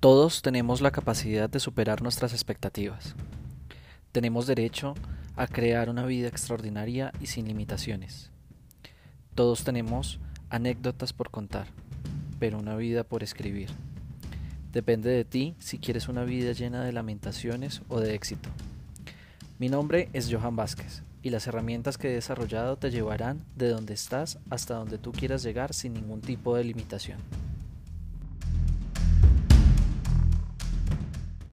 Todos tenemos la capacidad de superar nuestras expectativas. Tenemos derecho a crear una vida extraordinaria y sin limitaciones. Todos tenemos anécdotas por contar, pero una vida por escribir. Depende de ti si quieres una vida llena de lamentaciones o de éxito. Mi nombre es Johan Vázquez y las herramientas que he desarrollado te llevarán de donde estás hasta donde tú quieras llegar sin ningún tipo de limitación.